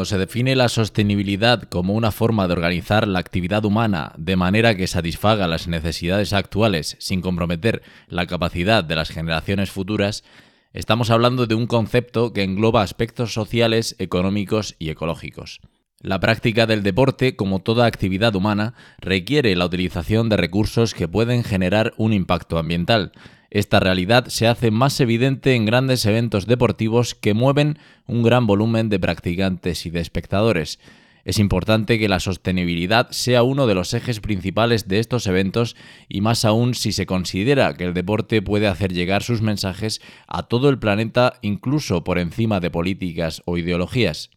Cuando se define la sostenibilidad como una forma de organizar la actividad humana de manera que satisfaga las necesidades actuales sin comprometer la capacidad de las generaciones futuras, estamos hablando de un concepto que engloba aspectos sociales, económicos y ecológicos. La práctica del deporte, como toda actividad humana, requiere la utilización de recursos que pueden generar un impacto ambiental, esta realidad se hace más evidente en grandes eventos deportivos que mueven un gran volumen de practicantes y de espectadores. Es importante que la sostenibilidad sea uno de los ejes principales de estos eventos y más aún si se considera que el deporte puede hacer llegar sus mensajes a todo el planeta incluso por encima de políticas o ideologías.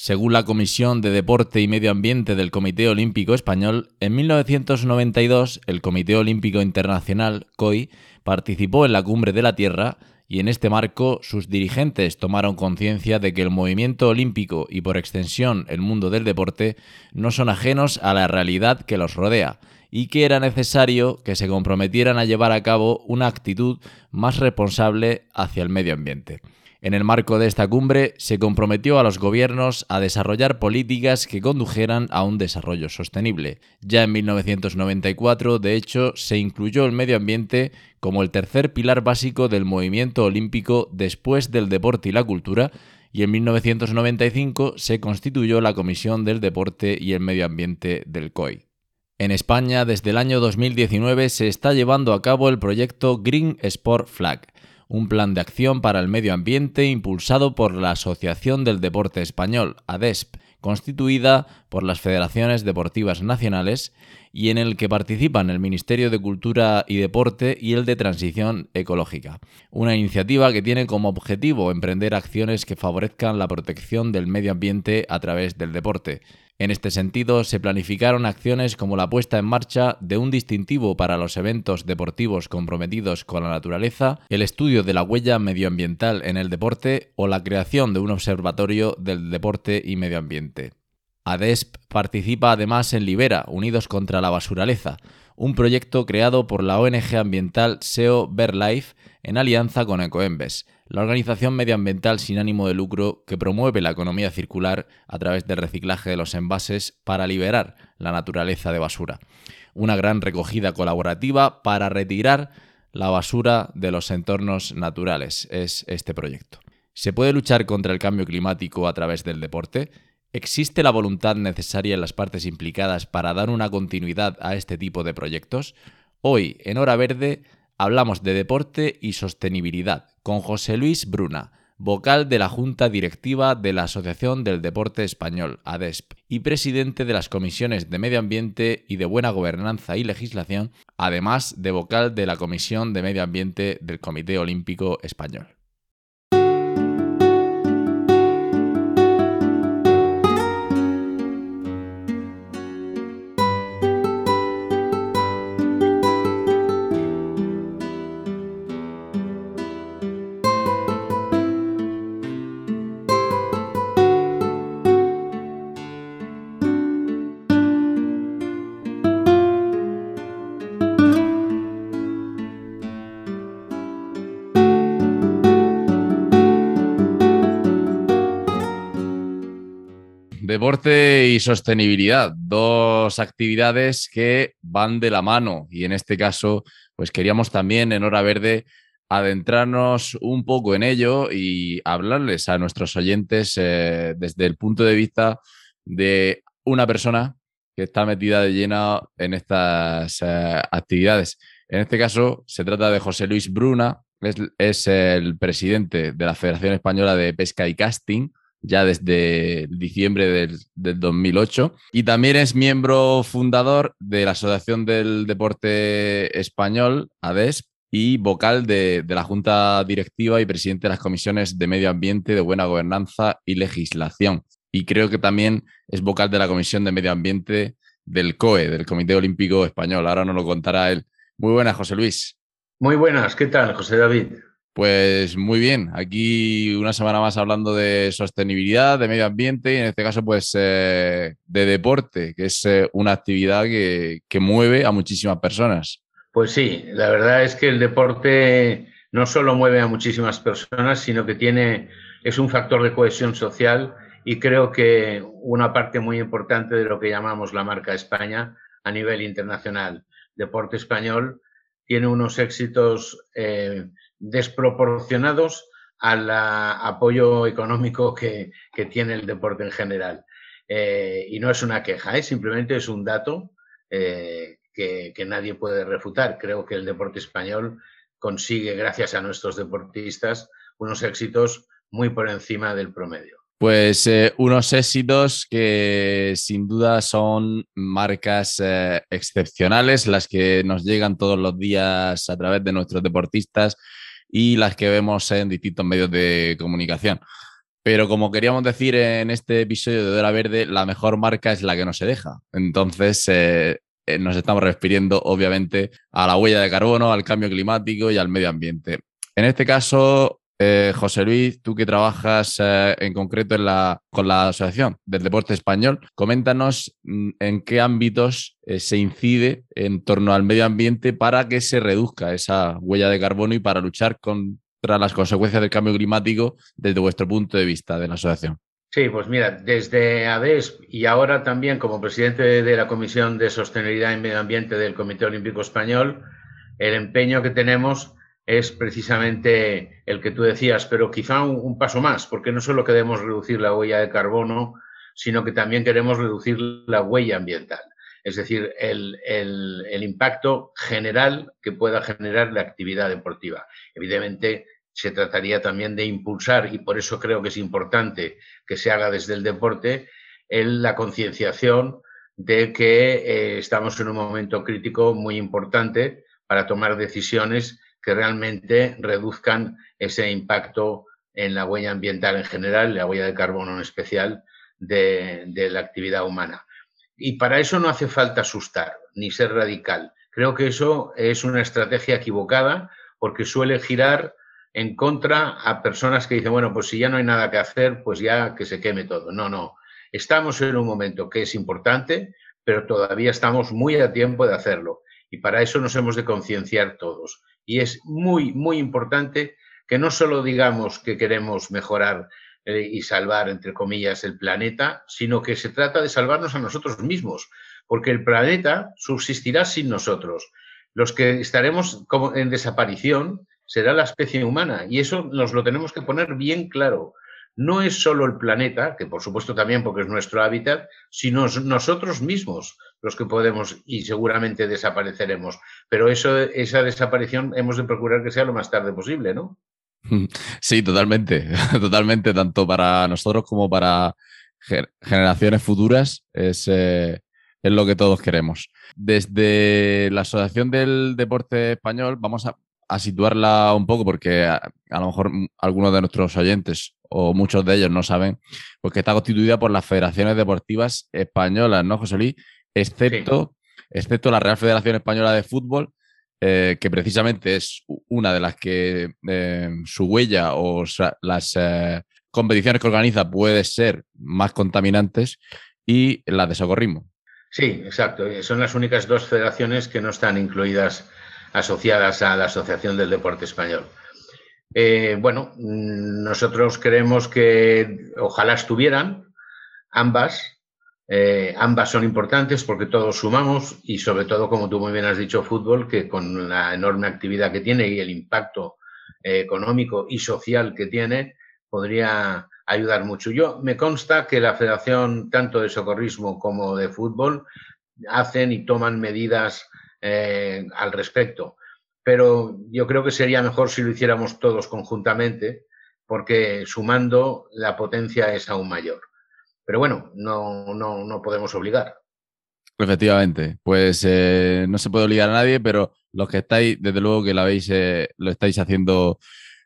Según la Comisión de Deporte y Medio Ambiente del Comité Olímpico Español, en 1992 el Comité Olímpico Internacional, COI, participó en la Cumbre de la Tierra y en este marco sus dirigentes tomaron conciencia de que el movimiento olímpico y por extensión el mundo del deporte no son ajenos a la realidad que los rodea y que era necesario que se comprometieran a llevar a cabo una actitud más responsable hacia el medio ambiente. En el marco de esta cumbre se comprometió a los gobiernos a desarrollar políticas que condujeran a un desarrollo sostenible. Ya en 1994, de hecho, se incluyó el medio ambiente como el tercer pilar básico del movimiento olímpico después del deporte y la cultura, y en 1995 se constituyó la Comisión del Deporte y el Medio Ambiente del COI. En España, desde el año 2019 se está llevando a cabo el proyecto Green Sport Flag, un plan de acción para el medio ambiente impulsado por la Asociación del Deporte Español, ADESP, constituida por las federaciones deportivas nacionales y en el que participan el Ministerio de Cultura y Deporte y el de Transición Ecológica. Una iniciativa que tiene como objetivo emprender acciones que favorezcan la protección del medio ambiente a través del deporte. En este sentido, se planificaron acciones como la puesta en marcha de un distintivo para los eventos deportivos comprometidos con la naturaleza, el estudio de la huella medioambiental en el deporte o la creación de un observatorio del deporte y medio ambiente. ADESP participa además en Libera, Unidos contra la Basuraleza, un proyecto creado por la ONG ambiental SEO Life en alianza con Ecoembes, la organización medioambiental sin ánimo de lucro que promueve la economía circular a través del reciclaje de los envases para liberar la naturaleza de basura. Una gran recogida colaborativa para retirar la basura de los entornos naturales es este proyecto. ¿Se puede luchar contra el cambio climático a través del deporte? ¿Existe la voluntad necesaria en las partes implicadas para dar una continuidad a este tipo de proyectos? Hoy, en Hora Verde, hablamos de deporte y sostenibilidad con José Luis Bruna, vocal de la Junta Directiva de la Asociación del Deporte Español, ADESP, y presidente de las comisiones de Medio Ambiente y de Buena Gobernanza y Legislación, además de vocal de la Comisión de Medio Ambiente del Comité Olímpico Español. Sostenibilidad, dos actividades que van de la mano y en este caso, pues queríamos también en Hora Verde adentrarnos un poco en ello y hablarles a nuestros oyentes eh, desde el punto de vista de una persona que está metida de lleno en estas eh, actividades. En este caso, se trata de José Luis Bruna, es el presidente de la Federación Española de Pesca y Casting ya desde diciembre del, 2008. Y también es miembro fundador de la Asociación del Deporte Español, ADESP, y vocal de, de, la Junta Directiva y presidente de las comisiones de Medio Ambiente, de Buena Gobernanza y Legislación. y creo que también es vocal de la Comisión de Medio Ambiente del COE, del Comité Olímpico Español. Ahora nos lo contará él. Muy buenas, José Luis. Muy buenas, ¿qué tal, José David? Pues muy bien, aquí una semana más hablando de sostenibilidad, de medio ambiente y en este caso pues eh, de deporte, que es eh, una actividad que, que mueve a muchísimas personas. Pues sí, la verdad es que el deporte no solo mueve a muchísimas personas, sino que tiene, es un factor de cohesión social y creo que una parte muy importante de lo que llamamos la marca España a nivel internacional. Deporte español tiene unos éxitos eh, desproporcionados al apoyo económico que, tiene el deporte en general. Eh, y no es una queja, ¿eh? simplemente es un dato que, que, nadie puede refutar. Creo que el deporte español consigue, gracias a nuestros deportistas, unos éxitos muy por encima del promedio. Pues eh, unos éxitos que sin duda son marcas eh, excepcionales, las que nos llegan todos los días a través de nuestros deportistas y las que vemos en distintos medios de comunicación. Pero como queríamos decir en este episodio de Hora Verde, la mejor marca es la que no se deja. Entonces, eh, nos estamos refiriendo obviamente a la huella de carbono, al cambio climático y al medio ambiente. En este caso, eh, José Luis, tú que trabajas eh, en concreto con la Asociación del Deporte Español, coméntanos mm, en qué ámbitos eh, se incide en torno al medio ambiente para que se reduzca esa huella de carbono y para luchar contra las consecuencias del cambio climático desde vuestro punto de vista de la asociación. Sí, pues mira, desde ADES y ahora también como presidente de la Comisión de Sostenibilidad y Medio Ambiente del Comité Olímpico Español, el empeño que tenemos es precisamente el que tú decías, pero quizá un, paso más, porque no solo queremos reducir la huella de carbono, sino que también queremos reducir la huella ambiental, es decir, el, el impacto general que pueda generar la actividad deportiva. Evidentemente, se trataría también de impulsar, y por eso creo que es importante que se haga desde el deporte, la concienciación de que eh, estamos en un momento crítico muy importante para tomar decisiones que realmente reduzcan ese impacto en la huella ambiental en general, la huella de carbono en especial, de, la actividad humana. Y para eso no hace falta asustar ni ser radical. Creo que eso es una estrategia equivocada porque suele girar en contra a personas que dicen, bueno, pues si ya no hay nada que hacer, pues ya que se queme todo. No, no. Estamos en un momento que es importante, pero todavía estamos muy a tiempo de hacerlo. Y para eso nos hemos de concienciar todos. Y es muy, muy importante que no solo digamos que queremos mejorar eh, y salvar, entre comillas, el planeta, sino que se trata de salvarnos a nosotros mismos, porque el planeta subsistirá sin nosotros. Los que estaremos como en desaparición será la especie humana y eso nos lo tenemos que poner bien claro. No es solo el planeta, que por supuesto también porque es nuestro hábitat, sino nosotros mismos los que podemos y seguramente desapareceremos. Pero eso, esa desaparición hemos de procurar que sea lo más tarde posible, ¿no? Sí, totalmente, totalmente, tanto para nosotros como para generaciones futuras es, eh, es lo que todos queremos. Desde la Asociación del Deporte Español vamos a, situarla un poco porque a, lo mejor algunos de nuestros oyentes o muchos de ellos no saben, pues que está constituida por las federaciones deportivas españolas, ¿no, José Luis? excepto, excepto la Real Federación Española de Fútbol, eh, que precisamente es una de las que eh, su huella o las eh, competiciones que organiza puede ser más contaminantes, y la de socorrismo. Sí, exacto. Son las únicas dos federaciones que no están incluidas, asociadas a la Asociación del Deporte Español. bueno, mm, nosotros creemos que ojalá estuvieran ambas, eh, ambas son importantes porque todos sumamos y sobre todo, como tú muy bien has dicho, fútbol, que con la enorme actividad que tiene y el impacto eh, económico y social que tiene, podría ayudar mucho. Yo me consta que la Federación, tanto de socorrismo como de fútbol, hacen y toman medidas eh, al respecto. Pero yo creo que sería mejor si lo hiciéramos todos conjuntamente, porque sumando la potencia es aún mayor. Pero bueno, no, no, no podemos obligar. Efectivamente, pues eh, no se puede obligar a nadie, pero los que estáis, desde luego que lo, eh, lo estáis haciendo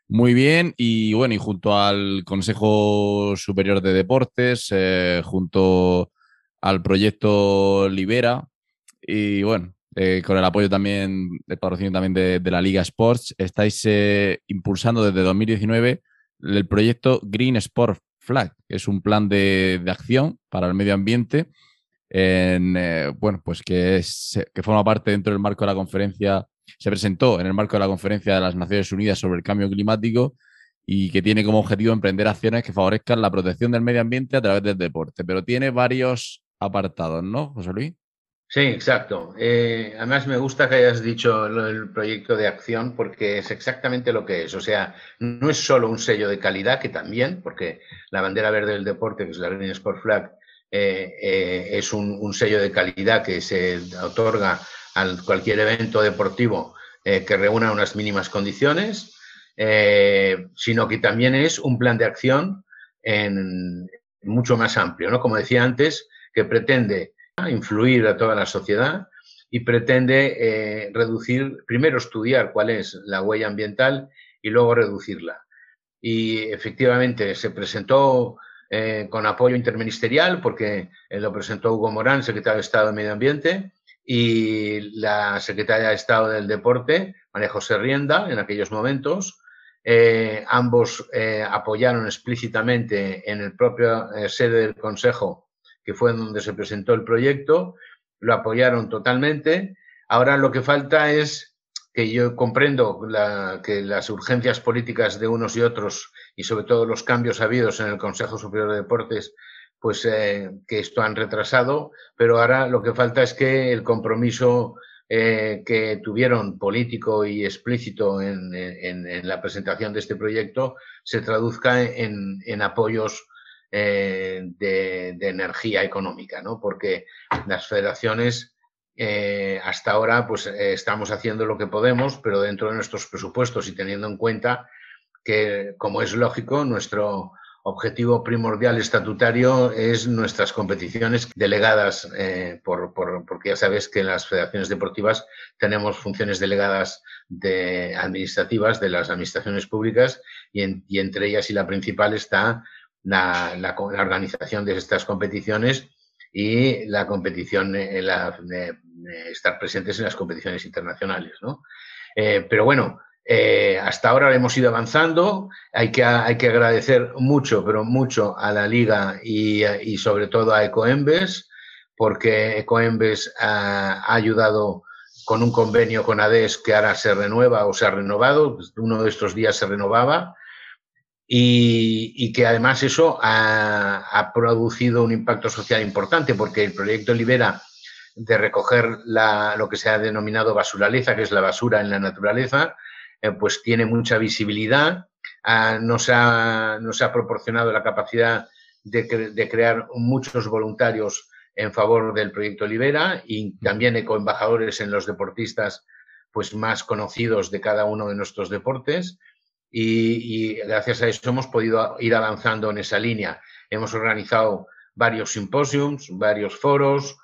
Muy bien, y bueno, y junto al Consejo Superior de Deportes, junto al proyecto Libera, y bueno, eh, con el apoyo también, el patrocinio también de, la Liga Sports, estáis eh, impulsando desde 2019 el proyecto Green Sport Flag, que es un plan de, acción para el medio ambiente, en, bueno, pues que, es, que forma parte dentro del marco de la conferencia se presentó en el marco de la Conferencia de las Naciones Unidas sobre el Cambio Climático y que tiene como objetivo emprender acciones que favorezcan la protección del medio ambiente a través del deporte. Pero tiene varios apartados, ¿no, José Luis? Sí, exacto. Eh, además me gusta que hayas dicho el proyecto de acción porque es exactamente lo que es. O sea, no es solo un sello de calidad, que también, porque la bandera verde del deporte, que es la Green Sport Flag, eh, eh, es un, un, sello de calidad que se otorga a cualquier evento deportivo que reúna unas mínimas condiciones, sino que también es un plan de acción en, mucho más amplio, ¿no? Como decía antes, que pretende influir a toda la sociedad y pretende eh, reducir, primero estudiar cuál es la huella ambiental y luego reducirla. Y efectivamente se presentó con apoyo interministerial, porque lo presentó Hugo Morán, secretario de Estado de Medio Ambiente, y la secretaria de Estado del Deporte, María José Rienda, en aquellos momentos. Eh, ambos eh, apoyaron explícitamente en el propio eh, sede del Consejo, que fue donde se presentó el proyecto, lo apoyaron totalmente. Ahora lo que falta es que yo comprendo que las urgencias políticas de unos y otros y sobre todo los cambios habidos en el Consejo Superior de Deportes pues eh, que esto han retrasado, pero ahora lo que falta es que el compromiso eh, que tuvieron político y explícito en, la presentación de este proyecto se traduzca en, apoyos eh, de, energía económica, ¿no? porque las federaciones hasta ahora pues estamos haciendo lo que podemos, pero dentro de nuestros presupuestos y teniendo en cuenta que, como es lógico, nuestro objetivo primordial estatutario es nuestras competiciones delegadas por, por, porque ya sabes que en las federaciones deportivas tenemos funciones delegadas de administrativas de las administraciones públicas y entre ellas y la principal está la, organización de estas competiciones y la competición, la, estar presentes en las competiciones internacionales. ¿no? Eh, pero bueno, eh, hasta ahora hemos ido avanzando. Hay que, hay que agradecer mucho, pero mucho a la Liga y, y sobre todo a Ecoembes, porque Ecoembes ha, ha, ayudado con un convenio con ADES que ahora se renueva o se ha renovado. Uno de estos días se renovaba. Y, que además eso ha, producido un impacto social importante, porque el proyecto Libera de recoger lo que se ha denominado basuraleza, que es la basura en la naturaleza, eh, pues tiene mucha visibilidad, ah, nos, ha, ha, proporcionado la capacidad de, crear muchos voluntarios en favor del proyecto Libera y también ecoembajadores en los deportistas pues más conocidos de cada uno de nuestros deportes y, y, gracias a eso hemos podido ir avanzando en esa línea. Hemos organizado varios simposiums, varios foros,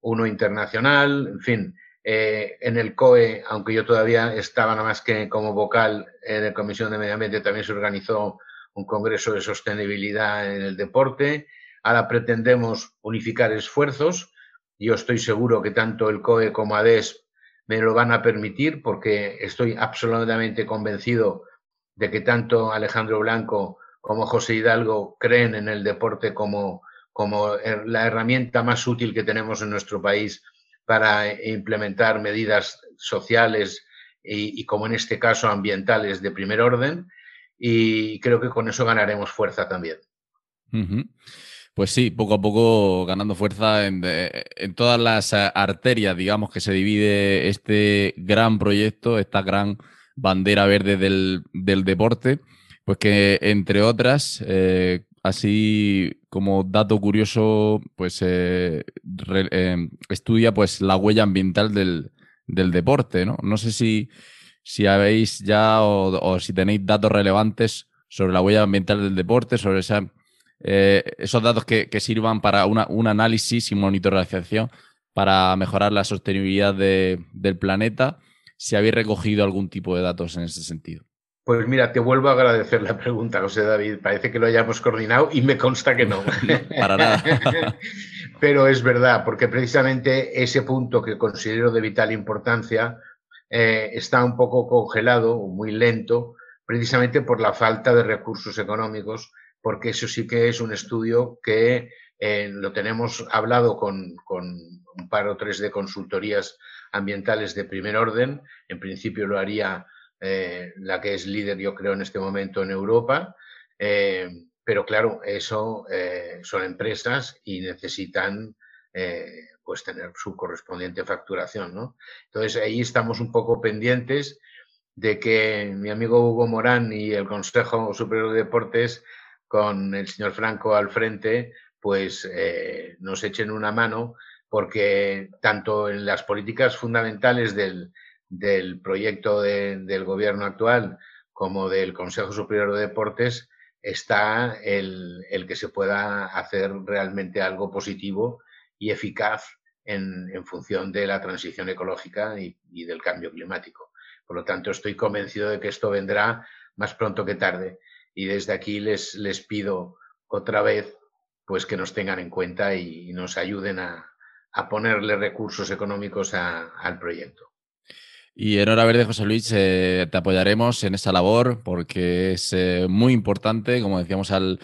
uno internacional, en fin, eh, en el COE, aunque yo todavía estaba nada más que como vocal en la Comisión de Medio Ambiente, también se organizó un congreso de sostenibilidad en el deporte. Ahora pretendemos unificar esfuerzos. Yo estoy seguro que tanto el COE como ADES me lo van a permitir porque estoy absolutamente convencido de que tanto Alejandro Blanco como José Hidalgo creen en el deporte como, como la herramienta más útil que tenemos en nuestro país para implementar medidas sociales y, como en este caso, ambientales de primer orden. Y creo que con eso ganaremos fuerza también. Pues sí, poco a poco ganando fuerza en, en, todas las arterias, digamos, que se divide este gran proyecto, esta gran bandera verde del, del deporte, pues que entre otras, eh, Así como dato curioso, pues eh, eh, estudia pues la huella ambiental del, deporte, ¿no? No sé si, si habéis ya o, si tenéis datos relevantes sobre la huella ambiental del deporte, sobre esa, esos datos que, sirvan para un análisis y monitorización para mejorar la sostenibilidad del planeta, si habéis recogido algún tipo de datos en ese sentido. Pues mira, te vuelvo a agradecer la pregunta, José David. Parece que lo hayamos coordinado y me consta que no. Para nada. Pero es verdad, porque precisamente ese punto que considero de vital importancia eh, está un poco congelado, muy lento, precisamente por la falta de recursos económicos, porque eso sí que es un estudio que eh, lo tenemos hablado con, un par o tres de consultorías ambientales de primer orden. En principio lo haría eh, la que es líder, yo creo, en este momento en Europa. Eh, pero claro, eso son empresas y necesitan pues tener su correspondiente facturación. ¿no? Entonces ahí estamos un poco pendientes de que mi amigo Hugo Morán y el Consejo Superior de Deportes, con el señor Franco al frente, pues nos echen una mano porque tanto en las políticas fundamentales del, del proyecto del gobierno actual como del Consejo Superior de Deportes está el, que se pueda hacer realmente algo positivo y eficaz en, función de la transición ecológica y, del cambio climático. Por lo tanto, estoy convencido de que esto vendrá más pronto que tarde. Y desde aquí les, les pido otra vez pues que nos tengan en cuenta y, nos ayuden a, ponerle recursos económicos al proyecto. Y en Hora Verde, José Luis, eh, te apoyaremos en esa labor porque es eh, muy importante, como decíamos al,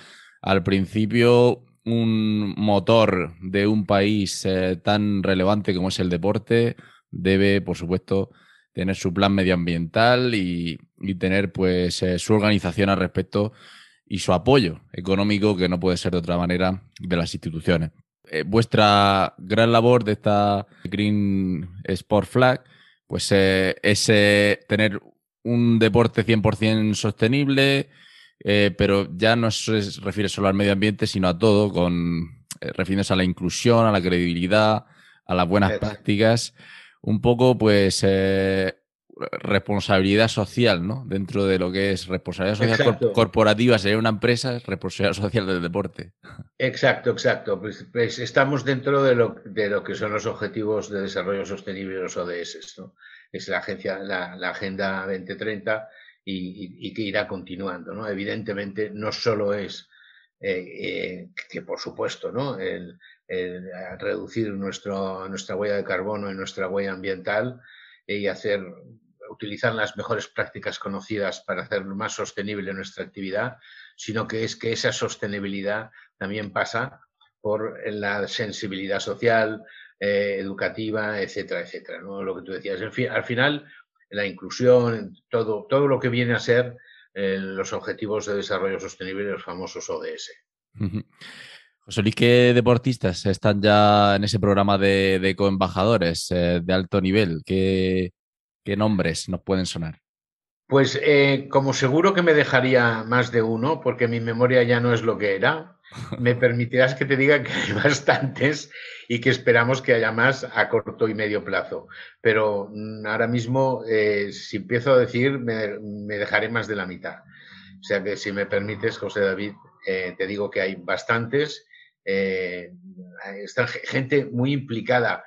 principio, un motor de un país eh, tan relevante como es el deporte debe, por supuesto, tener su plan medioambiental y, tener pues su organización al respecto y su apoyo económico, que no puede ser de otra manera, de las instituciones. vuestra gran labor de esta Green Sport Flag pues eh, es tener un deporte 100% sostenible, eh, pero ya no se refiere solo al medio ambiente, sino a todo, con eh, refiriéndose a la inclusión, a la credibilidad, a las buenas prácticas, un poco pues responsabilidad social, ¿no? Dentro de lo que es responsabilidad social corporativa, sería una empresa, responsabilidad social del deporte. Exacto, exacto. Pues, pues, estamos dentro de lo, de lo, que son los objetivos de desarrollo sostenible, los ODS, ¿no? Es la, agencia, la, Agenda 2030 y, que irá continuando, ¿no? Evidentemente, no solo es eh, eh, que, por supuesto, ¿no? El, reducir nuestro, nuestra huella de carbono y nuestra huella ambiental y hacer utilizar las mejores prácticas conocidas para hacer más sostenible nuestra actividad, sino que es que esa sostenibilidad también pasa por la sensibilidad social, eh, educativa, etcétera, etcétera. ¿no? Lo que tú decías. al final, la inclusión, todo, todo lo que viene a ser eh, los objetivos de desarrollo sostenible, los famosos ODS. José Luis, ¿qué deportistas están ya en ese programa de, de coembajadores eh, de alto nivel? ¿Qué, ¿Qué nombres nos pueden sonar? Pues eh, como seguro que me dejaría más de uno, porque mi memoria ya no es lo que era, me permitirás que te diga que hay bastantes y que esperamos que haya más a corto y medio plazo. Pero mm, ahora mismo, eh, si empiezo a decir, me, dejaré más de la mitad. O sea que si me permites, José David, eh, te digo que hay bastantes. está gente muy implicada.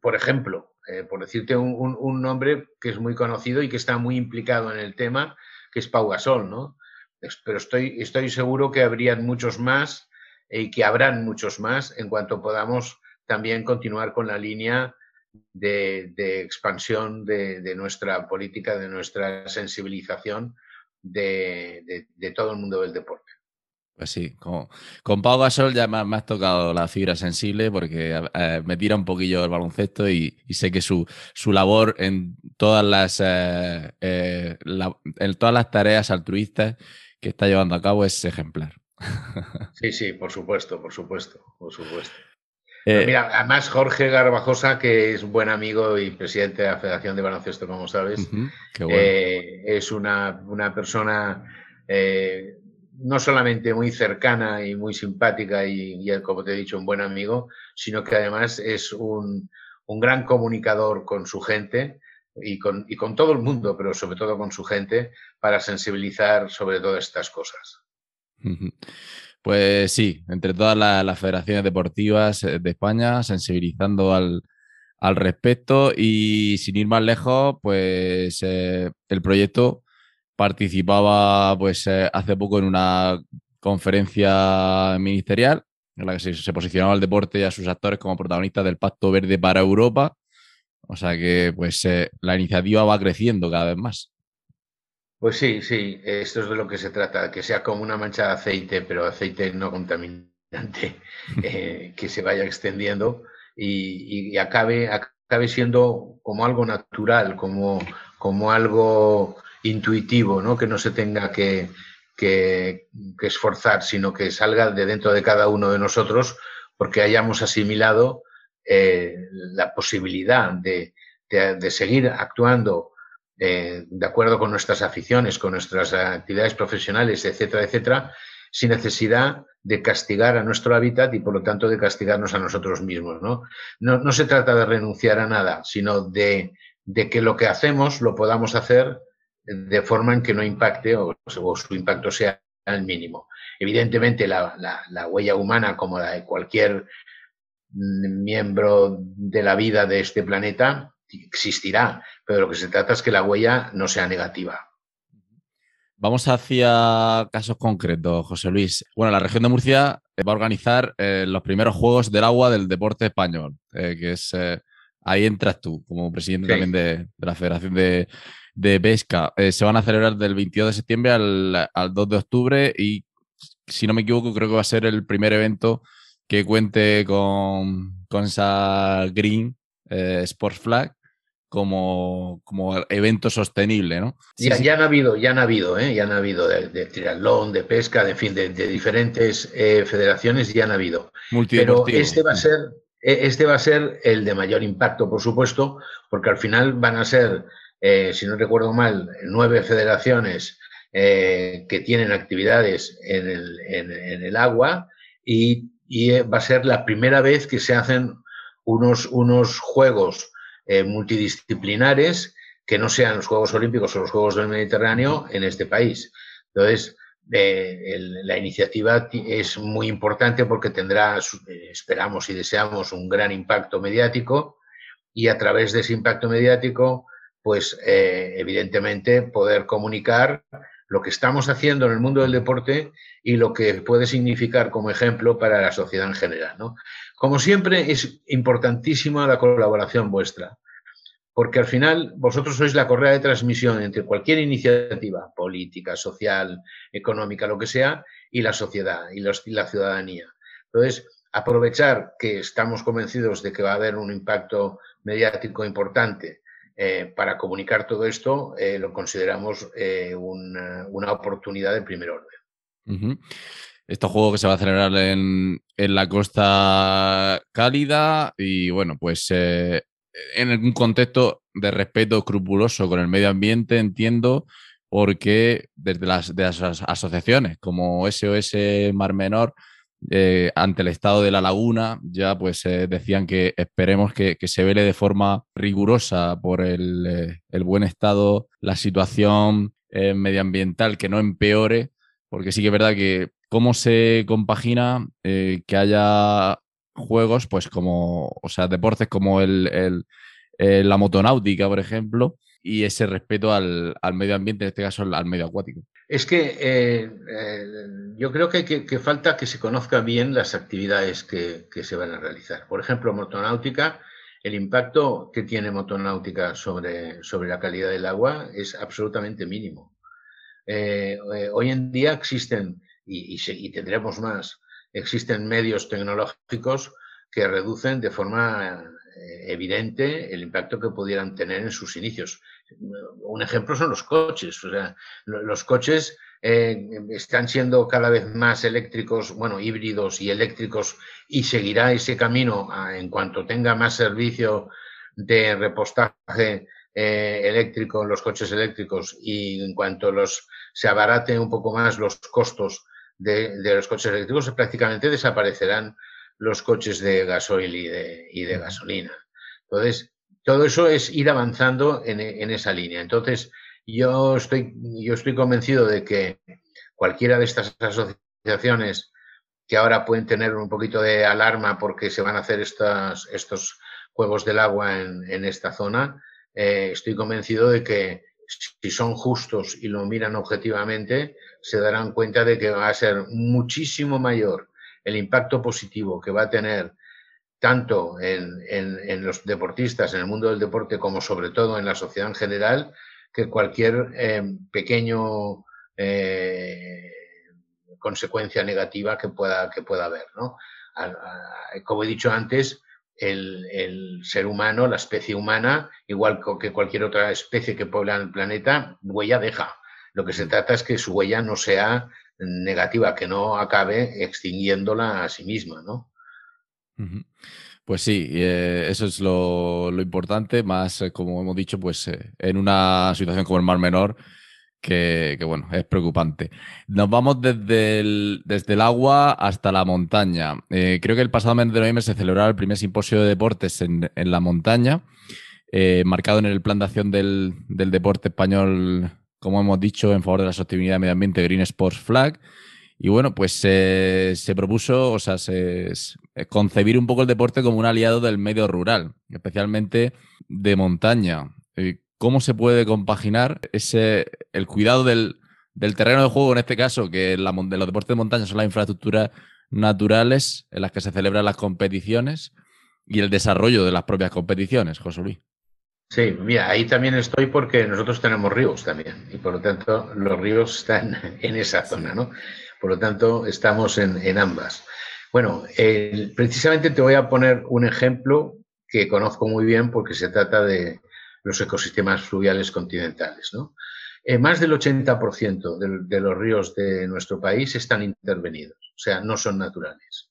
Por ejemplo, eh, por decirte un, nombre que es muy conocido y que está muy implicado en el tema, que es Pau Gasol, ¿no? Pero estoy, estoy seguro que habrían muchos más y que habrán muchos más en cuanto podamos también continuar con la línea de, expansión de, nuestra política, de nuestra sensibilización de, todo el mundo del deporte. Pues sí, con, con Pau Gasol ya me, has tocado la fibra sensible porque eh, me tira un poquillo el baloncesto y, sé que su, su, labor en todas las eh, eh, en todas las tareas altruistas que está llevando a cabo es ejemplar. Sí, sí, por supuesto, por supuesto, por supuesto. mira, además Jorge Garbajosa, que es un buen amigo y presidente de la Federación de Baloncesto, como sabes, es una, una persona no solamente muy cercana y muy simpática y, como te he dicho, un buen amigo, sino que además es un, gran comunicador con su gente y con, con, todo el mundo, pero sobre todo con su gente, para sensibilizar sobre todas estas cosas. Pues sí, entre todas las, federaciones deportivas eh, de España, sensibilizando al, respecto y sin ir más lejos, pues eh, el proyecto participaba pues eh, hace poco en una conferencia ministerial en la que se, posicionaba el deporte y a sus actores como protagonistas del Pacto Verde para Europa. O sea que pues eh, la iniciativa va creciendo cada vez más. Pues sí, sí, esto es de lo que se trata, que sea como una mancha de aceite, pero aceite no contaminante, eh, que se vaya extendiendo y, acabe, acabe siendo como algo natural, como, como algo intuitivo, ¿no? que no se tenga que, que, esforzar, sino que salga de dentro de cada uno de nosotros porque hayamos asimilado eh, la posibilidad de, de, seguir actuando eh, de acuerdo con nuestras aficiones, con nuestras actividades profesionales, etcétera, etcétera, sin necesidad de castigar a nuestro hábitat y por lo tanto de castigarnos a nosotros mismos. No, no, no se trata de renunciar a nada, sino de, de que lo que hacemos lo podamos hacer de forma en que no impacte o, su impacto sea el mínimo. Evidentemente, la, huella humana, como la de cualquier miembro de la vida de este planeta, existirá, pero lo que se trata es que la huella no sea negativa. Vamos hacia casos concretos, José Luis. Bueno, la región de Murcia va a organizar eh, los primeros Juegos del Agua del deporte español, eh, que es eh, ahí entras tú, como presidente también de, la Federación de, de pesca. Eh, se van a celebrar del 22 de septiembre al, 2 de octubre y, si no me equivoco, creo que va a ser el primer evento que cuente con, con esa Green eh, Sports Flag como, como evento sostenible, ¿no? ya, ya, han habido, ya han habido, ¿eh? ya han habido de, de triatlón, de pesca, de, fin, de, diferentes eh, federaciones, ya han habido. Pero este va a ser, este va a ser el de mayor impacto, por supuesto, porque al final van a ser eh, si no recuerdo mal, nueve federaciones eh, que tienen actividades en el, agua y, eh, va a ser la primera vez que se hacen unos, unos juegos multidisciplinares que no sean los Juegos Olímpicos o los Juegos del Mediterráneo en este país. Entonces, la iniciativa es muy importante porque tendrá, esperamos y deseamos, un gran impacto mediático y a través de ese impacto mediático pues eh, evidentemente poder comunicar lo que estamos haciendo en el mundo del deporte y lo que puede significar como ejemplo para la sociedad en general. ¿no? Como siempre, es importantísima la colaboración vuestra, porque al final vosotros sois la correa de transmisión entre cualquier iniciativa política, social, económica, lo que sea, y la sociedad y, y la ciudadanía. Entonces, aprovechar que estamos convencidos de que va a haber un impacto mediático importante eh, para comunicar todo esto eh, lo consideramos eh, una, oportunidad de primer orden. Este juego que se va a celebrar en, la costa cálida y bueno, pues en un contexto de respeto escrupuloso con el medio ambiente, entiendo, porque desde las, de las asociaciones como SOS Mar Menor eh, ante el estado de la laguna, ya pues eh, decían que esperemos que, se vele de forma rigurosa por el, eh, buen estado, la situación medioambiental, que no empeore, porque sí que es verdad que cómo se compagina que haya juegos, pues como, o sea, deportes como el, la motonáutica, por ejemplo, y ese respeto al, al medio ambiente, en este caso al medio acuático. Es que eh, eh, yo creo que, que, falta que se conozca bien las actividades que, se van a realizar. Por ejemplo, motonáutica, el impacto que tiene motonáutica sobre, sobre la calidad del agua es absolutamente mínimo. Eh, hoy en día existen, y, y, tendremos más, existen medios tecnológicos que reducen de forma evidente el impacto que pudieran tener en sus inicios. Un ejemplo son los coches. Los coches eh, están siendo cada vez más eléctricos, bueno, híbridos y eléctricos, y seguirá ese camino en cuanto tenga más servicio de repostaje eh, eléctrico en los coches eléctricos y en cuanto los, se abaraten un poco más los costos de, los coches eléctricos, prácticamente desaparecerán los coches de gasoil y de, y de gasolina. Entonces, todo eso es ir avanzando en, esa línea. Entonces, yo estoy, yo estoy convencido de que cualquiera de estas asociaciones que ahora pueden tener un poquito de alarma porque se van a hacer estos, estos juegos del agua en, esta zona, eh, estoy convencido de que si son justos y lo miran objetivamente, se darán cuenta de que va a ser muchísimo mayor el impacto positivo que va a tener tanto en, los deportistas, en el mundo del deporte, como sobre todo en la sociedad en general, que cualquier eh, pequeño eh, consecuencia negativa que pueda, que pueda haber. ¿no? como he dicho antes, el, ser humano, la especie humana, igual que cualquier otra especie que puebla el planeta, huella deja. Lo que se trata es que su huella no sea negativa, que no acabe extinguiéndola a sí misma, ¿no? Pues sí, eh, eso es lo, importante, más eh, como hemos dicho, pues eh, en una situación como el Mar Menor, que, bueno, es preocupante. Nos vamos desde el, desde el agua hasta la montaña. Creo que el pasado mes de noviembre se celebró el primer simposio de deportes en, la montaña, marcado en el plan de acción del, deporte español, como hemos dicho, en favor de la sostenibilidad del medio ambiente, Green Sports Flag. Y bueno, pues se propuso, o sea, se, concebir un poco el deporte como un aliado del medio rural, especialmente de montaña. Cómo se puede compaginar ese, el cuidado del, terreno de juego, en este caso, que los deportes de montaña son las infraestructuras naturales en las que se celebran las competiciones y el desarrollo de las propias competiciones, José Luis. Sí, mira, ahí también estoy porque nosotros tenemos ríos también y por lo tanto los ríos están en esa zona, ¿no? Por lo tanto, estamos en, ambas. Bueno, precisamente te voy a poner un ejemplo que conozco muy bien porque se trata de, los ecosistemas fluviales continentales. ¿no? Eh, más del 80% de, los ríos de nuestro país están intervenidos, o sea, no son naturales.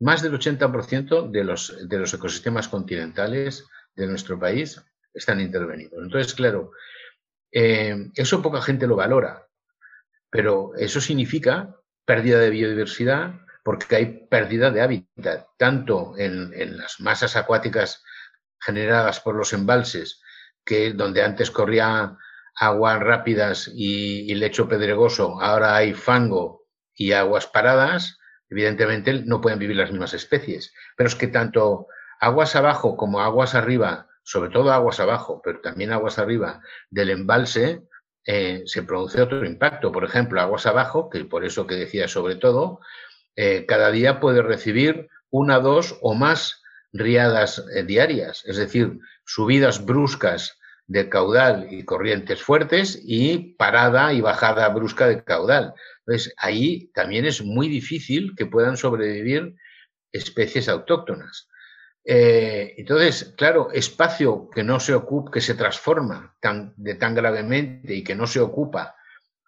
Más del 80% de los, de los ecosistemas continentales de nuestro país están intervenidos. Entonces, claro, eh, eso poca gente lo valora, pero eso significa pérdida de biodiversidad porque hay pérdida de hábitat, tanto en, en las masas acuáticas generadas por los embalses que donde antes corría aguas rápidas y, lecho pedregoso, ahora hay fango y aguas paradas, evidentemente no pueden vivir las mismas especies. Pero es que tanto aguas abajo como aguas arriba, sobre todo aguas abajo, pero también aguas arriba del embalse, eh, se produce otro impacto. Por ejemplo, aguas abajo, que por eso que decía sobre todo, eh, cada día puede recibir una, dos o más riadas eh, diarias, es decir, subidas bruscas de caudal y corrientes fuertes y parada y bajada brusca de caudal. Entonces, ahí también es muy difícil que puedan sobrevivir especies autóctonas. Eh, entonces, claro, espacio que no se ocupa, que se transforma tan, de tan gravemente y que no se ocupa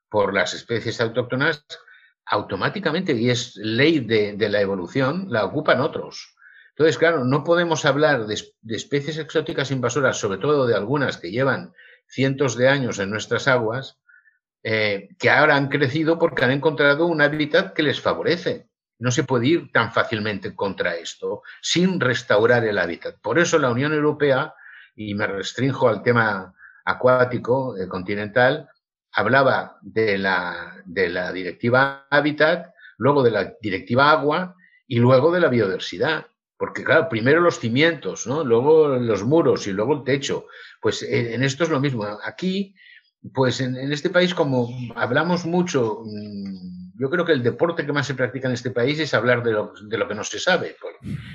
por las especies autóctonas, automáticamente, y es ley de la evolución, la ocupan otros. Entonces, claro, no podemos hablar de, especies exóticas invasoras, sobre todo de algunas que llevan cientos de años en nuestras aguas, eh, que ahora han crecido porque han encontrado un hábitat que les favorece. No se puede ir tan fácilmente contra esto sin restaurar el hábitat. Por eso la Unión Europea, y me restrinjo al tema acuático eh, continental, hablaba de la, de la directiva hábitat, luego de la directiva agua y luego de la biodiversidad. Porque, claro, primero los cimientos, ¿no? Luego los muros y luego el techo. Pues en esto es lo mismo. Aquí, pues en, este país, como hablamos mucho, mm, yo creo que el deporte que más se practica en este país es hablar de lo, que no se sabe.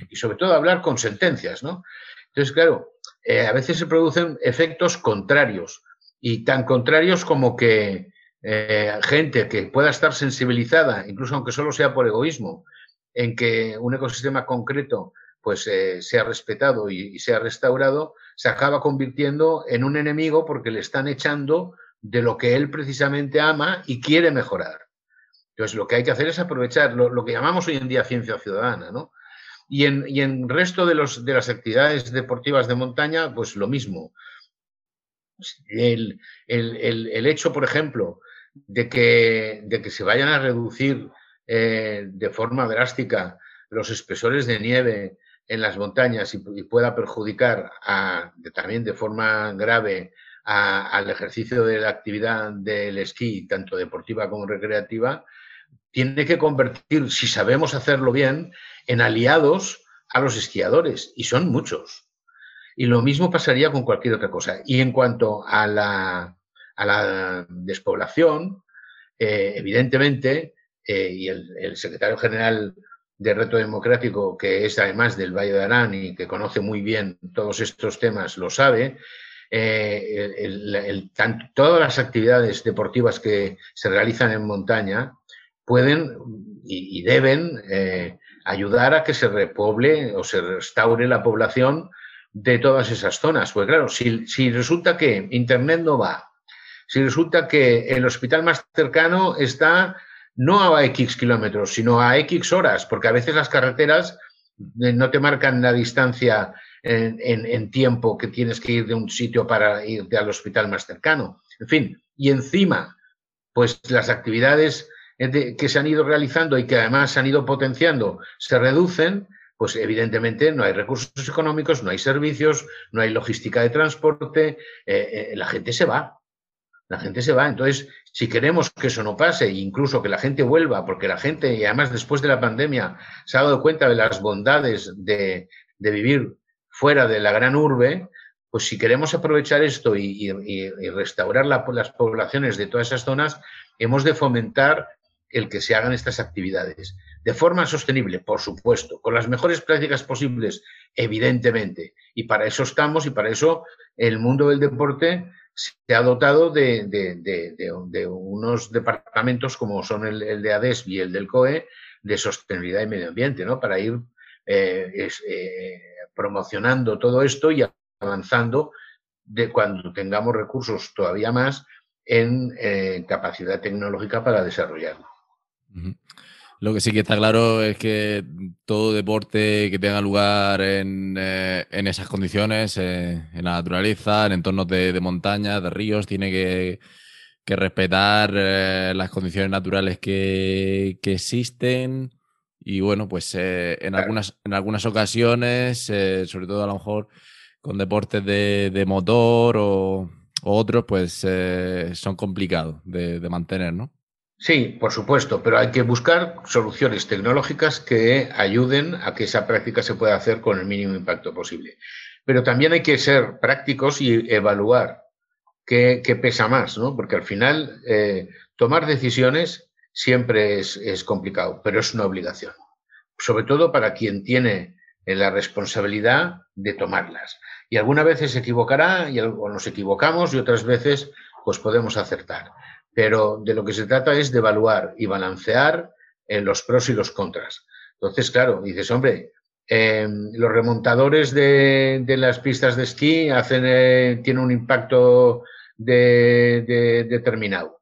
Y sobre todo hablar con sentencias, ¿no? Entonces, claro, eh, a veces se producen efectos contrarios. Y tan contrarios como que eh, gente que pueda estar sensibilizada, incluso aunque solo sea por egoísmo, en que un ecosistema concreto pues eh, sea respetado y, sea restaurado, se acaba convirtiendo en un enemigo porque le están echando de lo que él precisamente ama y quiere mejorar. Entonces, lo que hay que hacer es aprovechar lo, que llamamos hoy en día ciencia ciudadana, ¿no? Y en, y en resto de, los, de las actividades deportivas de montaña, pues lo mismo. El, el hecho, por ejemplo, de que, de que se vayan a reducir eh, de forma drástica los espesores de nieve en las montañas y, pueda perjudicar también de forma grave al ejercicio de la actividad del esquí, tanto deportiva como recreativa, tiene que convertir, si sabemos hacerlo bien, en aliados a los esquiadores, y son muchos. Y lo mismo pasaría con cualquier otra cosa. Y en cuanto a la, despoblación, eh, evidentemente, eh, y el, secretario general de Reto Democrático, que es además del Valle de Arán y que conoce muy bien todos estos temas, lo sabe, eh, todas las actividades deportivas que se realizan en montaña pueden y, deben ayudar a que se repoble o se restaure la población de todas esas zonas. Pues claro, si, si resulta que Internet no va, si resulta que el hospital más cercano está no a X kilómetros, sino a X horas, porque a veces las carreteras eh, no te marcan la distancia en, tiempo que tienes que ir de un sitio para irte al hospital más cercano. En fin, y encima, pues las actividades eh, que se han ido realizando y que además se han ido potenciando se reducen, pues evidentemente no hay recursos económicos, no hay servicios, no hay logística de transporte, eh, la gente se va. La gente se va. Entonces, si queremos que eso no pase, e incluso que la gente vuelva, porque la gente, y además después de la pandemia, se ha dado cuenta de las bondades de, vivir fuera de la gran urbe, pues si queremos aprovechar esto y, restaurar las poblaciones de todas esas zonas, hemos de fomentar el que se hagan estas actividades. De forma sostenible, por supuesto, con las mejores prácticas posibles, evidentemente. Y para eso estamos y para eso el mundo del deporte se ha dotado de, unos departamentos como son el, de ADES y el del COE de sostenibilidad y medio ambiente, ¿no? Para ir eh, eh, promocionando todo esto y avanzando de cuando tengamos recursos todavía más en eh, capacidad tecnológica para desarrollarlo. Lo que sí que está claro es que todo deporte que tenga lugar en, eh, esas condiciones, eh, en la naturaleza, en entornos de, montaña, de ríos, tiene que, respetar eh, las condiciones naturales que, existen. Y bueno, pues en, algunas, en algunas ocasiones, sobre todo a lo mejor con deportes de, motor o, otros, pues son complicados de, de mantener, ¿no? Sí, por supuesto, pero hay que buscar soluciones tecnológicas que ayuden a que esa práctica se pueda hacer con el mínimo impacto posible. Pero también hay que ser prácticos y evaluar qué, pesa más, ¿no? Porque al final eh, tomar decisiones siempre es, complicado, pero es una obligación. Sobre todo para quien tiene la responsabilidad de tomarlas. Y algunas veces se equivocará y nos equivocamos y otras veces pues podemos acertar pero de lo que se trata es de evaluar y balancear en los pros y los contras. Entonces, claro, dices, hombre, em, los remontadores de, las pistas de esquí hacen, eh, tienen un impacto determinado.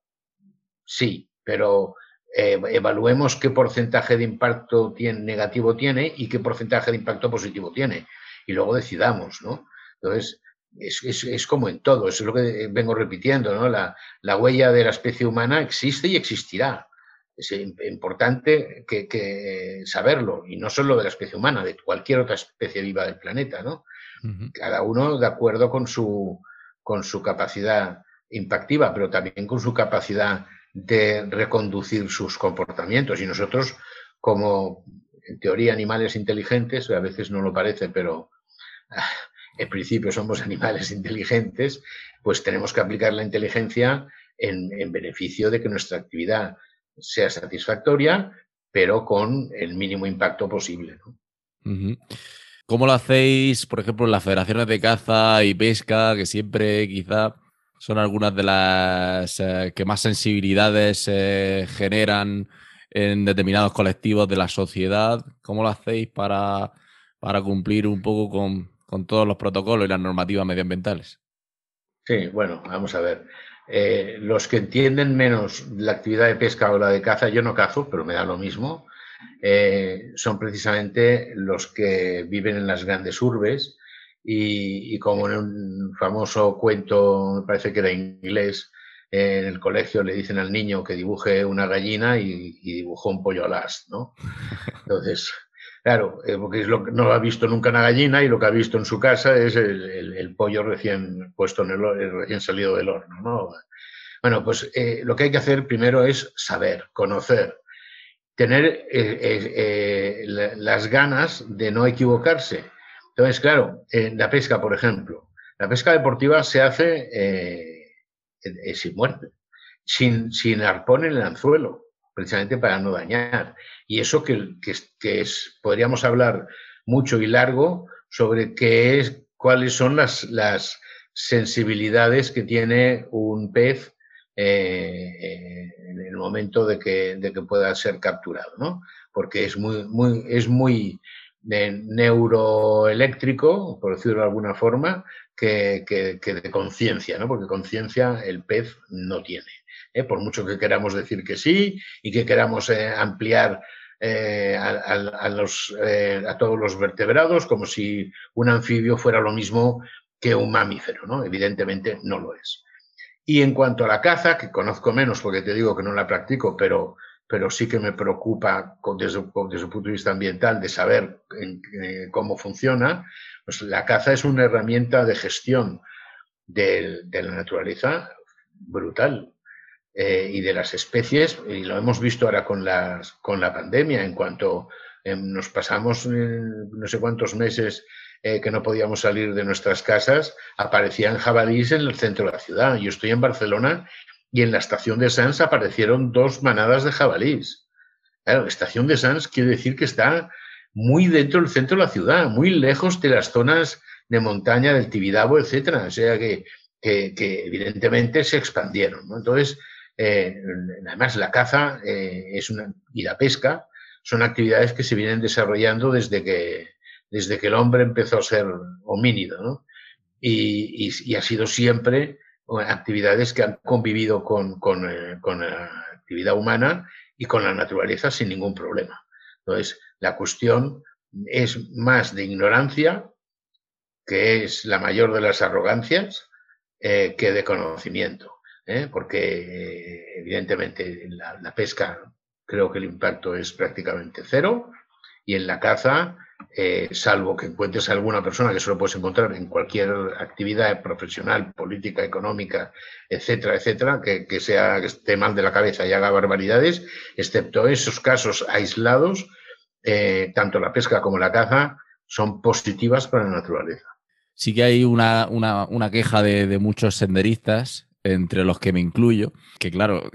Sí, pero eh, evaluemos qué porcentaje de impacto tiene, negativo tiene y qué porcentaje de impacto positivo tiene. Y luego decidamos, ¿no? Entonces, es, como en todo, eso es lo que vengo repitiendo, ¿no? La, huella de la especie humana existe y existirá. Es importante que, saberlo, y no solo de la especie humana, de cualquier otra especie viva del planeta, ¿no? Cada uno de acuerdo con su, con su capacidad impactiva, pero también con su capacidad de reconducir sus comportamientos. Y nosotros, como en teoría animales inteligentes, a veces no lo parece, pero ah, en principio somos animales inteligentes, pues tenemos que aplicar la inteligencia en, beneficio de que nuestra actividad sea satisfactoria, pero con el mínimo impacto posible. ¿Cómo lo hacéis, por ejemplo, en las federaciones de caza y pesca, que siempre quizá son algunas de las eh, que más sensibilidades eh, generan en determinados colectivos de la sociedad? ¿Cómo lo hacéis para, para cumplir un poco con, con todos los protocolos y las normativas medioambientales. Sí, bueno, vamos a ver. Eh, los que entienden menos la actividad de pesca o la de caza, yo no cazo, pero me da lo mismo, eh, son precisamente los que viven en las grandes urbes y, como en un famoso cuento, me parece que era inglés, en el colegio le dicen al niño que dibuje una gallina y, y dibujó un pollo alas, ¿no? Entonces, Claro, eh, porque es lo no ha visto nunca una gallina y lo que ha visto en su casa es el, pollo recién puesto en el, recién salido del horno. ¿no? Bueno, pues eh, lo que hay que hacer primero es saber, conocer, tener eh, las ganas de no equivocarse. Entonces, claro, en la pesca, por ejemplo, la pesca deportiva se hace sin muerte, sin, sin arpón en el anzuelo, precisamente para no dañar. Y eso que, que, es, podríamos hablar mucho y largo sobre qué es, cuáles son las, las sensibilidades que tiene un pez eh, eh, en el momento de que, de que, pueda ser capturado, ¿no? Porque es muy, muy, es muy neuroeléctrico, por decirlo de alguna forma, que, que de conciencia, ¿no? Porque conciencia el pez no tiene. ¿Eh? por mucho que queramos decir que sí y que queramos eh, ampliar eh, a, todos los vertebrados como si un anfibio fuera lo mismo que un mamífero, ¿no? Evidentemente no lo es. Y en cuanto a la caza, que conozco menos porque te digo que no la practico, pero, pero sí que me preocupa desde, desde el punto de vista ambiental de saber cómo funciona, pues la caza es una herramienta de gestión de la naturaleza brutal. Eh, y de las especies, y lo hemos visto ahora con, las, con la pandemia, en cuanto em, nos pasamos no sé cuántos meses eh, que no podíamos salir de nuestras casas, aparecían jabalíes en el centro de la ciudad. Yo estoy en Barcelona y en la estación de Sans aparecieron dos manadas de jabalíes. Claro, la estación de Sans quiere decir que está muy dentro del centro de la ciudad, muy lejos de las zonas de montaña del Tibidabo, etcétera. O sea que, que, evidentemente se expandieron. Entonces, eh, además, la caza eh, es una, y la pesca son actividades que se vienen desarrollando desde que, desde que el hombre empezó a ser homínido, y, ha sido siempre actividades que han convivido con, con, eh, con, la actividad humana y con la naturaleza sin ningún problema. Entonces, la cuestión es más de ignorancia, que es la mayor de las arrogancias, que de conocimiento. ¿Eh? porque evidentemente en la, pesca creo que el impacto es prácticamente cero y en la caza, eh, salvo que encuentres a alguna persona que solo puedes encontrar en cualquier actividad profesional, política, económica, etcétera, etcétera, que, sea, que esté mal de la cabeza y haga barbaridades, excepto esos casos aislados, eh, tanto la pesca como la caza son positivas para la naturaleza. Sí que hay una, queja de muchos senderistas entre los que me incluyo, que claro,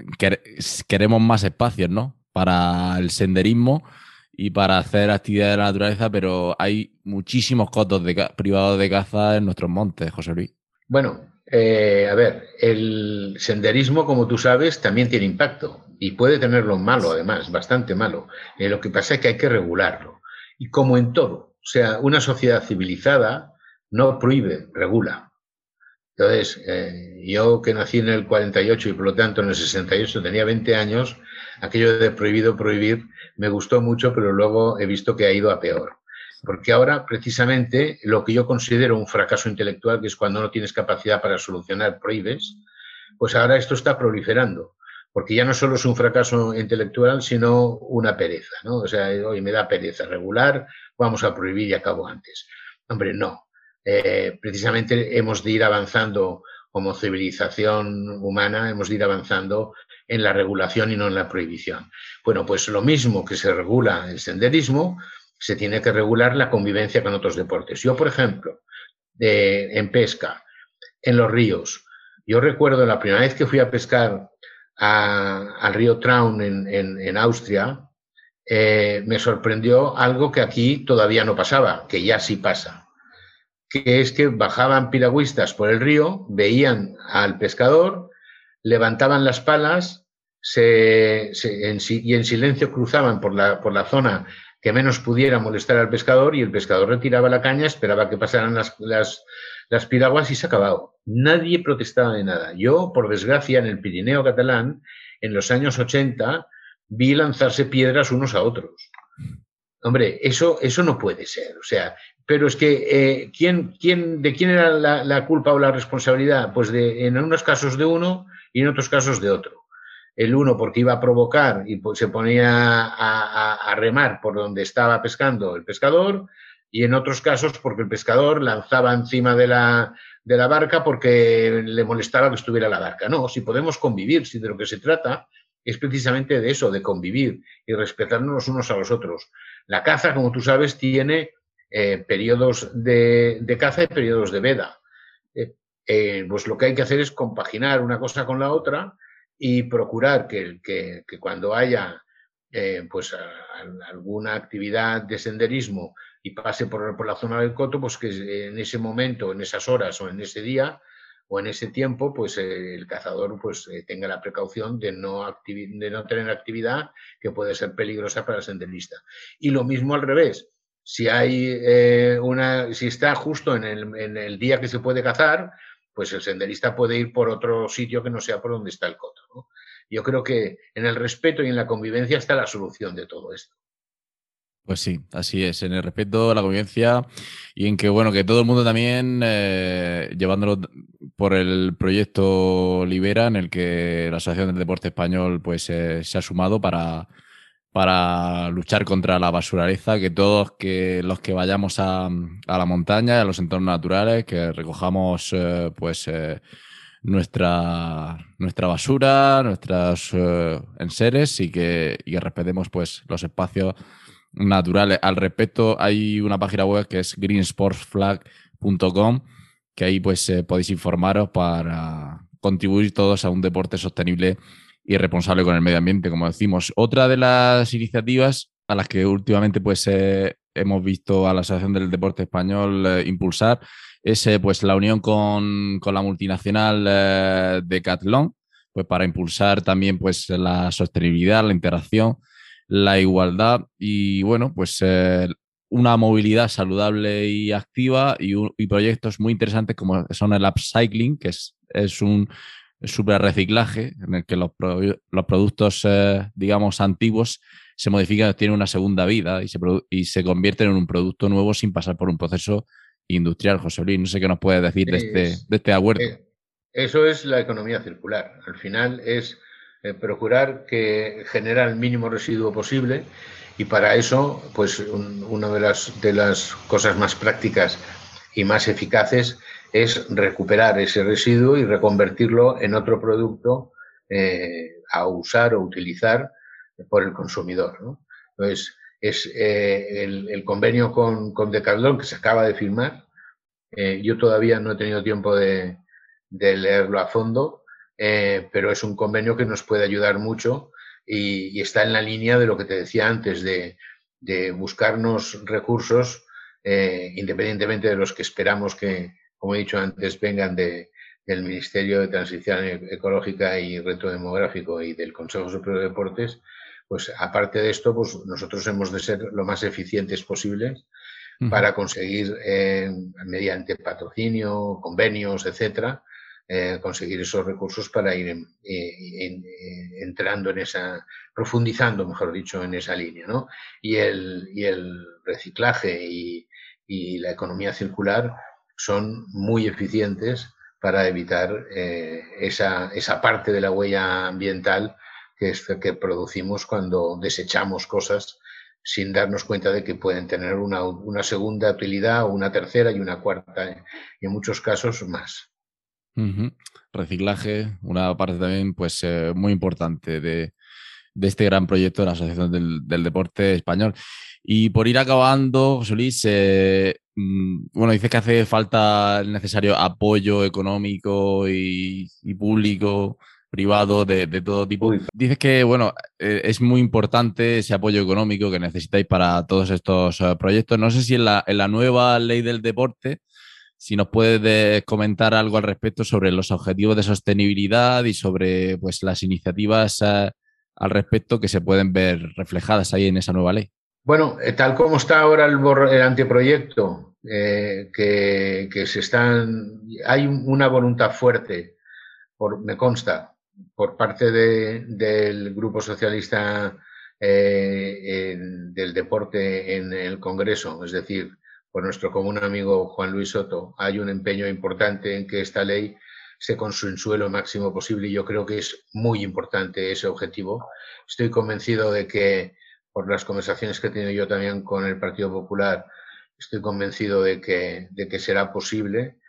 queremos más espacios, ¿no? Para el senderismo y para hacer actividades de la naturaleza, pero hay muchísimos cotos privados de caza en nuestros montes, José Luis. Bueno, eh, a ver, el senderismo, como tú sabes, también tiene impacto y puede tenerlo malo, además, bastante malo. Eh, lo que pasa es que hay que regularlo. Y como en todo, o sea, una sociedad civilizada no prohíbe, regula. Entonces, eh, yo que nací en el 48 y por lo tanto en el 68 tenía 20 años, aquello de prohibido prohibir me gustó mucho, pero luego he visto que ha ido a peor. Porque ahora, precisamente, lo que yo considero un fracaso intelectual, que es cuando no tienes capacidad para solucionar, prohíbes, pues ahora esto está proliferando. Porque ya no solo es un fracaso intelectual, sino una pereza, ¿no? O sea, hoy me da pereza regular, vamos a prohibir y acabo antes. Hombre, no. Eh, precisamente hemos de ir avanzando como civilización humana, hemos ir avanzando en la regulación y no en la prohibición. Bueno, pues lo mismo que se regula el senderismo, se tiene que regular la convivencia con otros deportes. Yo, por ejemplo, en pesca, en los ríos, yo recuerdo la primera vez que fui a pescar al río Traun en, Austria, eh, me sorprendió algo que aquí todavía no pasaba, que ya sí pasa que es que bajaban piragüistas por el río, veían al pescador, levantaban las palas y en silencio cruzaban por la, por la zona que menos pudiera molestar al pescador y el pescador retiraba la caña, esperaba que pasaran las, las, las piraguas y se acababa. Nadie protestaba de nada. Yo, por desgracia, en el Pirineo catalán, en los años 80, vi lanzarse piedras unos a otros. Hombre, eso, eso no puede ser. O sea, pero es que, eh, ¿quién, quién, ¿de quién era la, culpa o la responsabilidad? Pues de, en unos casos de uno y en otros casos de otro. El uno porque iba a provocar y pues, se ponía a, remar por donde estaba pescando el pescador y en otros casos porque el pescador lanzaba encima de la, de la barca porque le molestaba que estuviera la barca. No, si podemos convivir, si de lo que se trata es precisamente de eso, de convivir y respetarnos unos a los otros. La caza, como tú sabes, tiene eh, periodos de, caza y periodos de veda. Eh, eh, pues lo que hay que hacer es compaginar una cosa con la otra y procurar que, que, cuando haya pues alguna actividad de senderismo y pase por, por, la zona del coto, pues que en ese momento, en esas horas o en ese día o en ese tiempo, pues el cazador pues tenga la precaución de no, de no tener actividad que puede ser peligrosa para el senderista. Y lo mismo al revés, si hay una, si está justo en el, en el, día que se puede cazar, pues el senderista puede ir por otro sitio que no sea por donde está el coto. Yo creo que en el respeto y en la convivencia está la solución de todo esto. Pues sí, así es, en el respeto, la convivencia y en que, bueno, que todo el mundo también, eh, llevándolo por el proyecto Libera, en el que la Asociación del Deporte Español pues, eh, se ha sumado para, para luchar contra la basuraleza, que todos que los que vayamos a, la montaña, a los entornos naturales, que recojamos eh, pues eh, nuestra, nuestra basura, nuestros eh, enseres y que, y respetemos pues los espacios naturales. Al respecto, hay una página web que es greensportsflag.com, que ahí pues podéis informaros para contribuir todos a un deporte sostenible y responsable con el medio ambiente, como decimos. Otra de las iniciativas a las que últimamente pues, eh, hemos visto a la Asociación del Deporte Español eh, impulsar es eh, pues, la unión con, la multinacional Decathlon, pues, para impulsar también pues, la sostenibilidad, la interacción, la igualdad y bueno, pues una movilidad saludable y activa y, y, proyectos muy interesantes como son el upcycling, que es, es un super reciclaje, en el que los, los productos, eh, digamos, antiguos se modifican, tienen una segunda vida y se, y se convierten en un producto nuevo sin pasar por un proceso industrial. José Luis, no sé qué nos puedes decir de este, de este acuerdo. Eh, eso es la economía circular. Al final es eh, procurar que genera el mínimo residuo posible y para eso, pues una de las, de las cosas más prácticas y más eficaces es recuperar ese residuo y reconvertirlo en otro producto eh, a usar o utilizar por el consumidor. Entonces, es eh, el, convenio con, con Decathlon que se acaba de firmar. Eh, yo todavía no he tenido tiempo de, leerlo a fondo, pero es un convenio que nos puede ayudar mucho y, está en la línea de lo que te decía antes, de, de buscarnos recursos, independientemente de los que esperamos que, como he dicho antes, vengan del Ministerio de Transición Ecológica y Reto Demográfico y del Consejo Superior de Deportes, pues aparte de esto, pues nosotros hemos de ser lo más eficientes posibles para conseguir, eh, mediante patrocinio, convenios, etcétera, eh, conseguir esos recursos para ir eh, entrando en esa, profundizando, mejor dicho, en esa línea, ¿no? Y el, y el reciclaje y, y la economía circular son muy eficientes para evitar eh, esa, esa, parte de la huella ambiental que, es, que producimos cuando desechamos cosas sin darnos cuenta de que pueden tener una, una segunda utilidad o una tercera y una cuarta, eh, y en muchos casos más. Reciclaje, una parte también pues eh, muy importante de, de, este gran proyecto de la Asociación del, del Deporte Español. Y por ir acabando, José Luis, eh, mm, bueno, dices que hace falta el necesario apoyo económico y, público, privado, de, todo tipo. Dices que, bueno, eh, es muy importante ese apoyo económico que necesitáis para todos estos eh, proyectos. No sé si en la, en la nueva ley del deporte, si nos puedes comentar algo al respecto sobre los objetivos de sostenibilidad y sobre pues, las iniciativas al respecto que se pueden ver reflejadas ahí en esa nueva ley. Bueno, eh, tal como está ahora el, el anteproyecto, eh, que, se están, hay una voluntad fuerte, por, me consta, por parte del Grupo Socialista eh, del Deporte en el Congreso, es decir, por nuestro común amigo Juan Luis Soto, hay un empeño importante en que esta ley se consensúe lo máximo posible y yo creo que es muy importante ese objetivo. Estoy convencido de que por las conversaciones que he tenido yo también con el Partido Popular, estoy convencido de que, de que será posible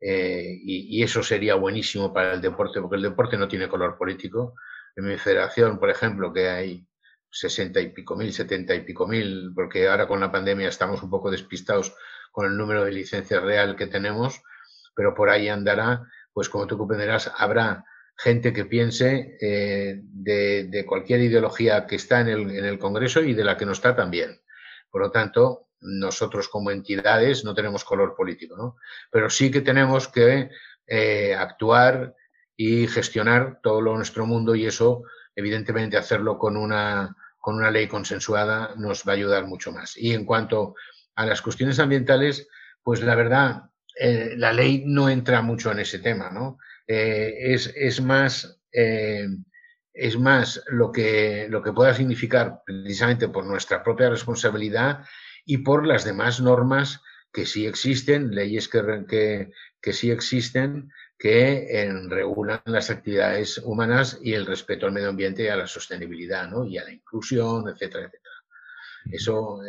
eh, y, eso sería buenísimo para el deporte, porque el deporte no tiene color político. En mi federación, por ejemplo, que hay sesenta y pico mil, setenta y pico mil, porque ahora con la pandemia estamos un poco despistados con el número de licencias real que tenemos, pero por ahí andará, pues como tú comprenderás, habrá gente que piense eh, de, cualquier ideología que está en el, en el Congreso y de la que no está también. Por lo tanto, nosotros como entidades no tenemos color político, ¿no? Pero sí que tenemos que eh, actuar y gestionar todo lo nuestro mundo y eso, evidentemente, hacerlo con una, con una ley consensuada nos va a ayudar mucho más. Y en cuanto a las cuestiones ambientales, pues la verdad, eh, la ley no entra mucho en ese tema, ¿no? Eh, es, es, más, es más lo que, lo que pueda significar precisamente por nuestra propia responsabilidad y por las demás normas que sí existen, leyes que, que, sí existen, que eh, regulan las actividades humanas y el respeto al medio ambiente y a la sostenibilidad, ¿no? Y a la inclusión, etcétera, etcétera. Eso,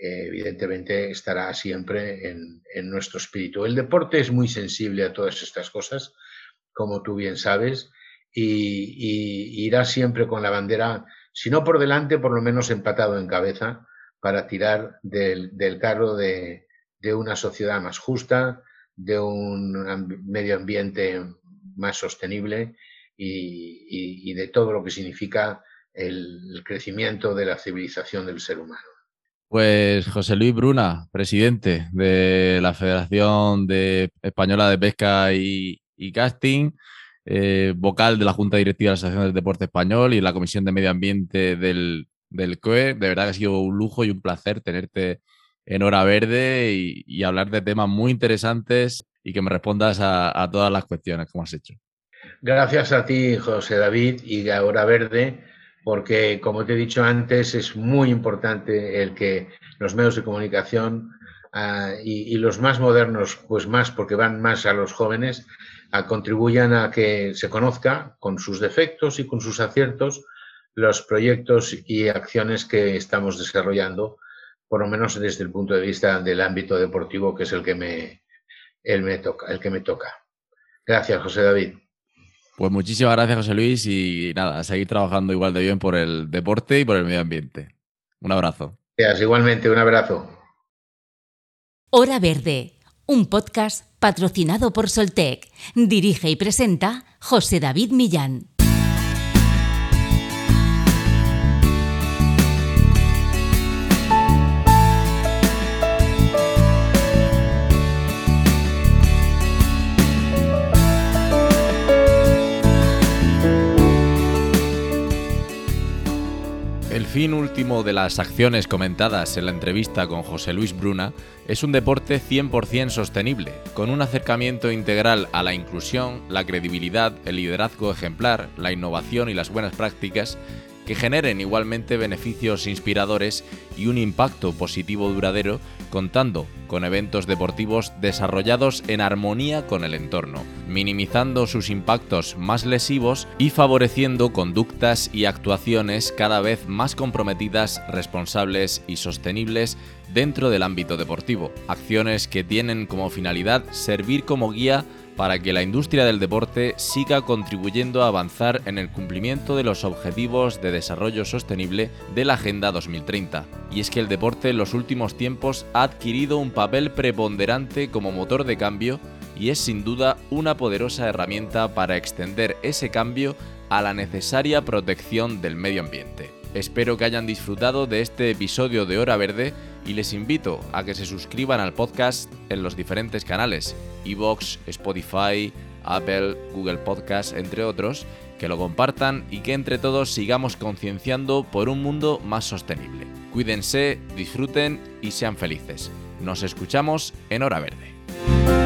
eh, evidentemente, estará siempre en, en, nuestro espíritu. El deporte es muy sensible a todas estas cosas, como tú bien sabes, y, y irá siempre con la bandera, si no por delante, por lo menos empatado en cabeza, para tirar del, carro de, una sociedad más justa, de un medio ambiente más sostenible y, de todo lo que significa el, crecimiento de la civilización del ser humano. Pues José Luis Bruna, presidente de la Federación de Española de Pesca y, Casting, eh, vocal de la Junta Directiva de la Asociación del Deporte Español y la Comisión de Medio Ambiente del, del COE. De verdad que ha sido un lujo y un placer tenerte en Hora Verde y, hablar de temas muy interesantes y que me respondas a, todas las cuestiones como has hecho. Gracias a ti, José David, y a Hora Verde, porque como te he dicho antes, es muy importante el que los medios de comunicación ah, y, los más modernos, pues más porque van más a los jóvenes, ah, contribuyan a que se conozca con sus defectos y con sus aciertos los proyectos y acciones que estamos desarrollando, por lo menos desde el punto de vista del ámbito deportivo, que es el que me, el me toca, el que me toca. Gracias, José David. Pues muchísimas gracias, José Luis, y nada, a seguir trabajando igual de bien por el deporte y por el medio ambiente. Un abrazo. Gracias, igualmente, un abrazo. Hora Verde, un podcast patrocinado por Soltec. Dirige y presenta José David Millán. Fin último de las acciones comentadas en la entrevista con José Luis Bruna es un deporte 100% sostenible, con un acercamiento integral a la inclusión, la credibilidad, el liderazgo ejemplar, la innovación y las buenas prácticas que generen igualmente beneficios inspiradores y un impacto positivo duradero, contando con eventos deportivos desarrollados en armonía con el entorno, minimizando sus impactos más lesivos y favoreciendo conductas y actuaciones cada vez más comprometidas, responsables y sostenibles dentro del ámbito deportivo, acciones que tienen como finalidad servir como guía para que la industria del deporte siga contribuyendo a avanzar en el cumplimiento de los objetivos de desarrollo sostenible de la Agenda 2030. Y es que el deporte en los últimos tiempos ha adquirido un papel preponderante como motor de cambio y es sin duda una poderosa herramienta para extender ese cambio a la necesaria protección del medio ambiente. Espero que hayan disfrutado de este episodio de Hora Verde y les invito a que se suscriban al podcast en los diferentes canales, Evox, Spotify, Apple, Google Podcast, entre otros, que lo compartan y que entre todos sigamos concienciando por un mundo más sostenible. Cuídense, disfruten y sean felices. Nos escuchamos en Hora Verde.